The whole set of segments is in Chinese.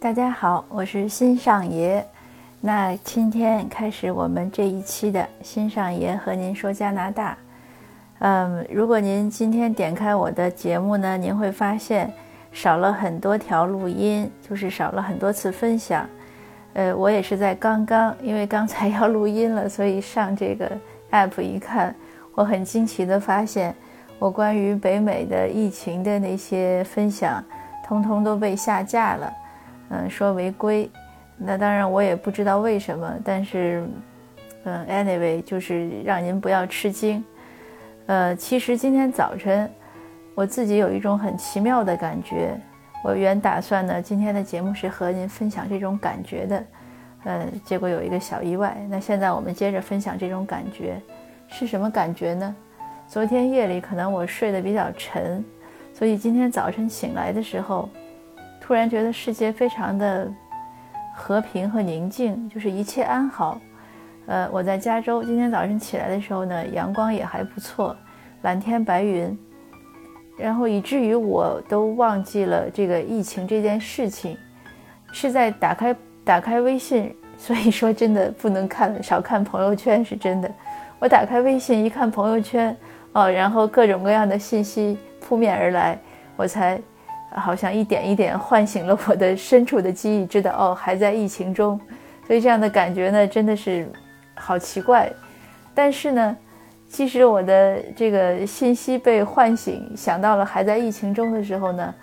大家好，我是新上爷。那今天开始我们这一期的新上爷和您说加拿大。嗯，如果您今天点开我的节目呢，您会发现少了很多条录音，就是少了很多次分享。呃，我也是在刚刚，因为刚才要录音了，所以上这个 app 一看，我很惊奇的发现，我关于北美的疫情的那些分享，通通都被下架了。嗯，说违规。那当然我也不知道为什么，但是，嗯，anyway，就是让您不要吃惊。呃，其实今天早晨，我自己有一种很奇妙的感觉。我原打算呢，今天的节目是和您分享这种感觉的，呃，结果有一个小意外。那现在我们接着分享这种感觉，是什么感觉呢？昨天夜里可能我睡得比较沉，所以今天早晨醒来的时候，突然觉得世界非常的和平和宁静，就是一切安好。呃，我在加州。今天早晨起来的时候呢，阳光也还不错，蓝天白云，然后以至于我都忘记了这个疫情这件事情，是在打开打开微信。所以说，真的不能看少看朋友圈是真的。我打开微信一看朋友圈，哦，然后各种各样的信息扑面而来，我才好像一点一点唤醒了我的深处的记忆，知道哦还在疫情中。所以这样的感觉呢，真的是。好奇怪，但是呢，即使我的这个信息被唤醒，想到了还在疫情中的时候呢，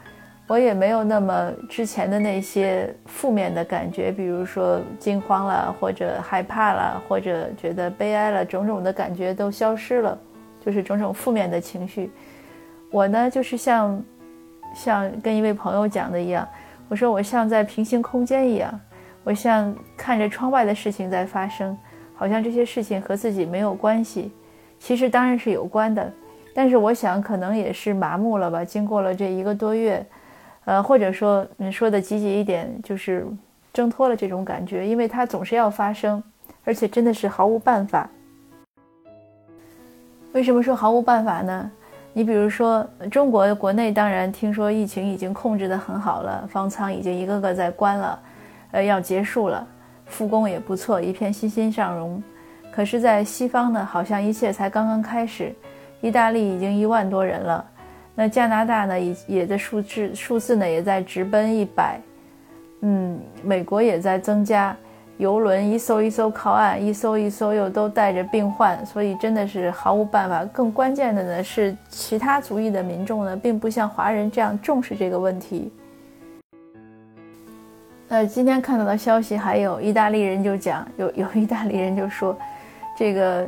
我也没有那么之前的那些负面的感觉，比如说惊慌了，或者害怕了，或者觉得悲哀了，种种的感觉都消失了，就是种种负面的情绪。我呢，就是像像跟一位朋友讲的一样，我说我像在平行空间一样，我像看着窗外的事情在发生。好像这些事情和自己没有关系，其实当然是有关的，但是我想可能也是麻木了吧。经过了这一个多月，呃，或者说你说的积极一点，就是挣脱了这种感觉，因为它总是要发生，而且真的是毫无办法。为什么说毫无办法呢？你比如说中国国内，当然听说疫情已经控制得很好了，方舱已经一个个在关了，呃，要结束了。复工也不错，一片欣欣向荣。可是，在西方呢，好像一切才刚刚开始。意大利已经一万多人了，那加拿大呢，也也的数字数字呢也在直奔一百。嗯，美国也在增加，游轮一艘一艘靠岸，一艘一艘又都带着病患，所以真的是毫无办法。更关键的呢是，其他族裔的民众呢，并不像华人这样重视这个问题。呃，今天看到的消息还有意大利人就讲，有有意大利人就说，这个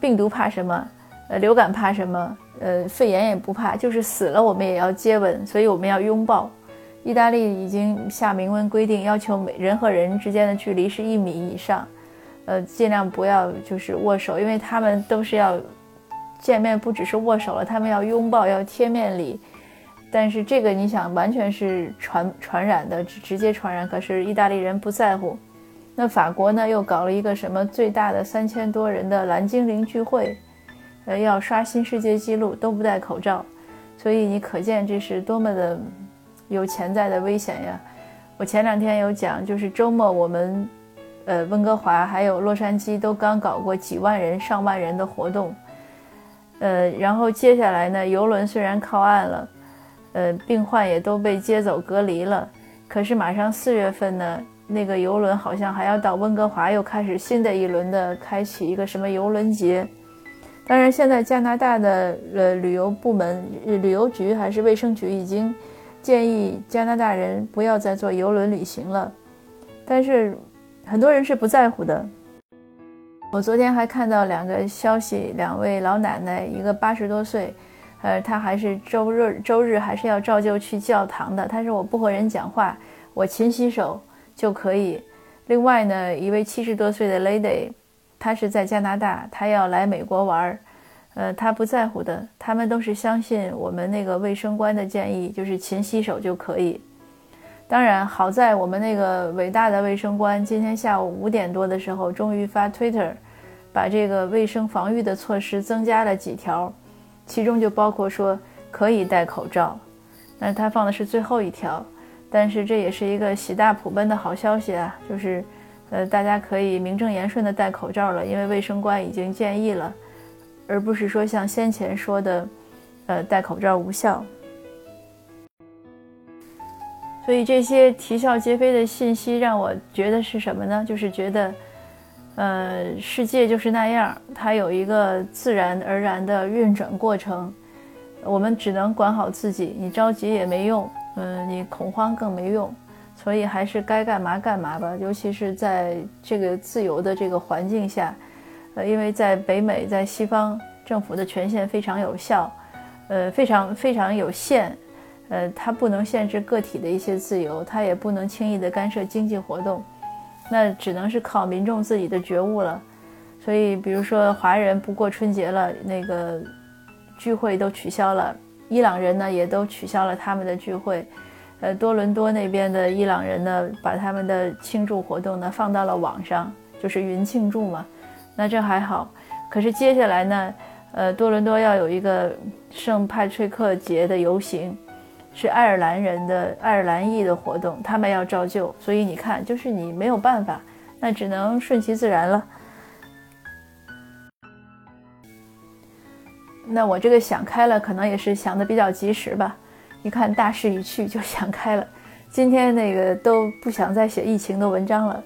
病毒怕什么？呃，流感怕什么？呃，肺炎也不怕，就是死了我们也要接吻，所以我们要拥抱。意大利已经下明文规定，要求每人和人之间的距离是一米以上，呃，尽量不要就是握手，因为他们都是要见面，不只是握手了，他们要拥抱，要贴面礼。但是这个你想完全是传传染的，直接传染。可是意大利人不在乎。那法国呢？又搞了一个什么最大的三千多人的蓝精灵聚会，呃，要刷新世界纪录，都不戴口罩。所以你可见这是多么的有潜在的危险呀！我前两天有讲，就是周末我们，呃，温哥华还有洛杉矶都刚搞过几万人、上万人的活动，呃，然后接下来呢，游轮虽然靠岸了。呃，病患也都被接走隔离了，可是马上四月份呢，那个游轮好像还要到温哥华，又开始新的一轮的开启一个什么游轮节。当然，现在加拿大的呃旅游部门、旅游局还是卫生局已经建议加拿大人不要再坐游轮旅行了，但是很多人是不在乎的。我昨天还看到两个消息，两位老奶奶，一个八十多岁。呃，她还是周日周日还是要照旧去教堂的。她说我不和人讲话，我勤洗手就可以。另外呢，一位七十多岁的 lady，她是在加拿大，她要来美国玩儿。呃，他不在乎的，他们都是相信我们那个卫生官的建议，就是勤洗手就可以。当然，好在我们那个伟大的卫生官今天下午五点多的时候，终于发 Twitter，把这个卫生防御的措施增加了几条。其中就包括说可以戴口罩，但是他放的是最后一条，但是这也是一个喜大普奔的好消息啊，就是，呃，大家可以名正言顺的戴口罩了，因为卫生官已经建议了，而不是说像先前说的，呃，戴口罩无效。所以这些啼笑皆非的信息让我觉得是什么呢？就是觉得，呃，世界就是那样，它有一个自然而然的运转过程，我们只能管好自己，你着急也没用。嗯，你恐慌更没用，所以还是该干嘛干嘛吧。尤其是在这个自由的这个环境下，呃，因为在北美，在西方，政府的权限非常有效，呃，非常非常有限，呃，它不能限制个体的一些自由，它也不能轻易的干涉经济活动，那只能是靠民众自己的觉悟了。所以，比如说华人不过春节了，那个聚会都取消了。伊朗人呢也都取消了他们的聚会，呃，多伦多那边的伊朗人呢，把他们的庆祝活动呢放到了网上，就是云庆祝嘛。那这还好，可是接下来呢，呃，多伦多要有一个圣派崔克节的游行，是爱尔兰人的爱尔兰裔的活动，他们要照旧。所以你看，就是你没有办法，那只能顺其自然了。那我这个想开了，可能也是想的比较及时吧。一看大势已去，就想开了。今天那个都不想再写疫情的文章了。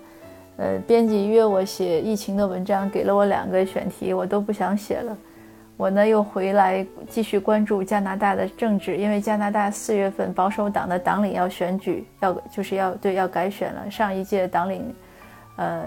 呃，编辑约我写疫情的文章，给了我两个选题，我都不想写了。我呢又回来继续关注加拿大的政治，因为加拿大四月份保守党的党领要选举，要就是要对要改选了。上一届党领，呃。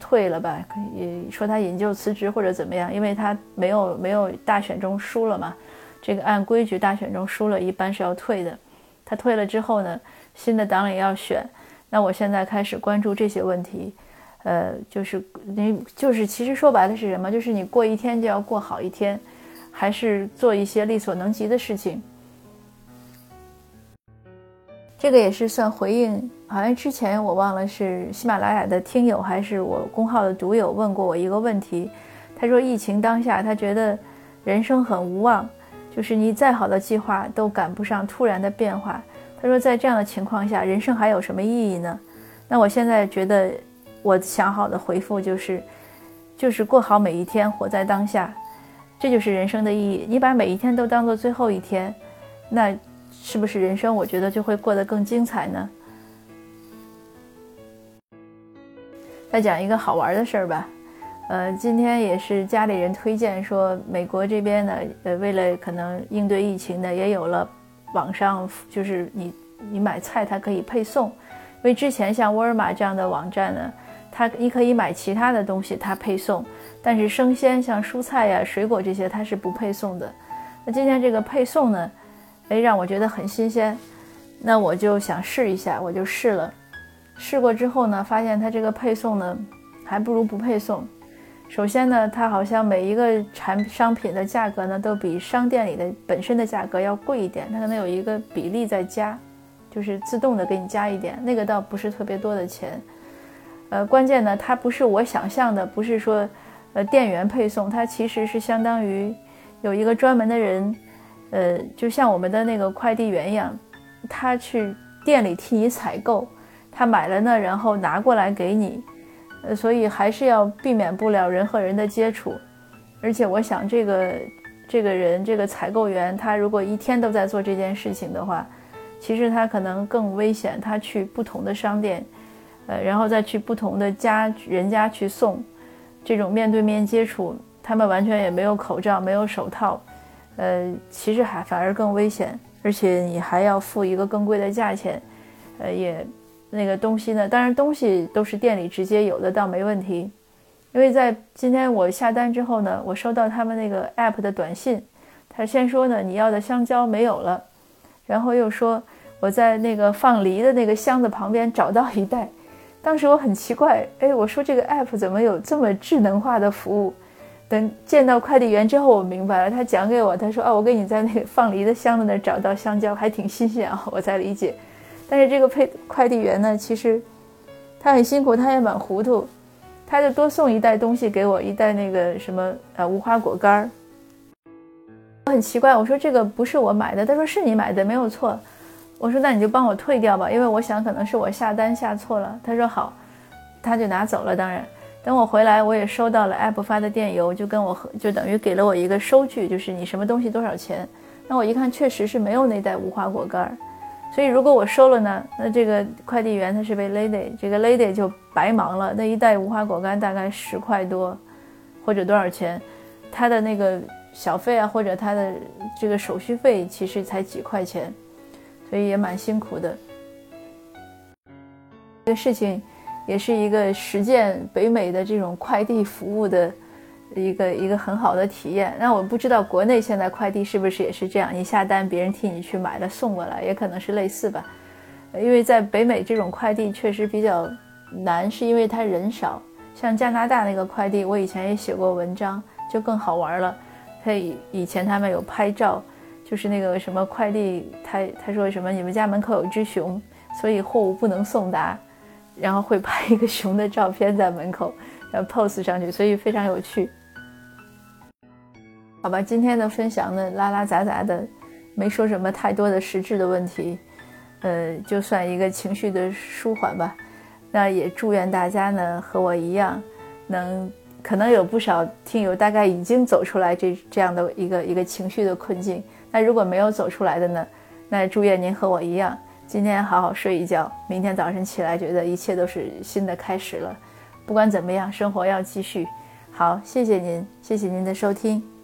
退了吧，也说他引咎辞职或者怎么样，因为他没有没有大选中输了嘛。这个按规矩，大选中输了一般是要退的。他退了之后呢，新的党领要选。那我现在开始关注这些问题，呃，就是你就是其实说白了是什么？就是你过一天就要过好一天，还是做一些力所能及的事情。这个也是算回应，好像之前我忘了是喜马拉雅的听友还是我公号的读友问过我一个问题，他说疫情当下，他觉得人生很无望，就是你再好的计划都赶不上突然的变化。他说在这样的情况下，人生还有什么意义呢？那我现在觉得，我想好的回复就是，就是过好每一天，活在当下，这就是人生的意义。你把每一天都当做最后一天，那。是不是人生？我觉得就会过得更精彩呢。再讲一个好玩的事儿吧，呃，今天也是家里人推荐说，美国这边呢，呃，为了可能应对疫情呢，也有了网上就是你你买菜它可以配送，因为之前像沃尔玛这样的网站呢，它你可以买其他的东西它配送，但是生鲜像蔬菜呀、水果这些它是不配送的。那今天这个配送呢？哎，让我觉得很新鲜，那我就想试一下，我就试了。试过之后呢，发现它这个配送呢，还不如不配送。首先呢，它好像每一个产商品的价格呢，都比商店里的本身的价格要贵一点。它可能有一个比例在加，就是自动的给你加一点，那个倒不是特别多的钱。呃，关键呢，它不是我想象的，不是说，呃，店员配送，它其实是相当于有一个专门的人。呃，就像我们的那个快递员一样，他去店里替你采购，他买了呢，然后拿过来给你，呃，所以还是要避免不了人和人的接触。而且我想，这个这个人，这个采购员，他如果一天都在做这件事情的话，其实他可能更危险。他去不同的商店，呃，然后再去不同的家人家去送，这种面对面接触，他们完全也没有口罩，没有手套。呃，其实还反而更危险，而且你还要付一个更贵的价钱，呃，也那个东西呢，当然东西都是店里直接有的，倒没问题。因为在今天我下单之后呢，我收到他们那个 app 的短信，他先说呢你要的香蕉没有了，然后又说我在那个放梨的那个箱子旁边找到一袋，当时我很奇怪，哎，我说这个 app 怎么有这么智能化的服务？等见到快递员之后，我明白了。他讲给我，他说：“啊，我给你在那个放梨的箱子那儿找到香蕉，还挺新鲜啊。”我才理解。但是这个配快递员呢，其实他很辛苦，他也蛮糊涂，他就多送一袋东西给我，一袋那个什么呃无花果干儿。我很奇怪，我说这个不是我买的，他说是你买的，没有错。我说那你就帮我退掉吧，因为我想可能是我下单下错了。他说好，他就拿走了。当然，等我回来，我也收到了 app 发的电邮，就跟我就等于给了我一个收据，就是你什么东西多少钱。那我一看，确实是没有那袋无花果干儿。所以如果我收了呢，那这个快递员他是被 lady，这个 lady 就白忙了。那一袋无花果干大概十块多，或者多少钱，他的那个小费啊，或者他的这个手续费，其实才几块钱。所以也蛮辛苦的。这个事情也是一个实践北美的这种快递服务的一个一个很好的体验。那我不知道国内现在快递是不是也是这样？你下单，别人替你去买了送过来，也可能是类似吧。因为在北美这种快递确实比较难，是因为他人少。像加拿大那个快递，我以前也写过文章，就更好玩了。他以以前他们有拍照。就是那个什么快递，他他说什么你们家门口有只熊，所以货物不能送达，然后会拍一个熊的照片在门口，然后 pose 上去，所以非常有趣。好吧，今天的分享呢，拉拉杂杂的，没说什么太多的实质的问题，呃，就算一个情绪的舒缓吧。那也祝愿大家呢和我一样，能可能有不少听友大概已经走出来这这样的一个一个情绪的困境。那如果没有走出来的呢？那祝愿您和我一样，今天好好睡一觉，明天早晨起来觉得一切都是新的开始了。不管怎么样，生活要继续。好，谢谢您，谢谢您的收听。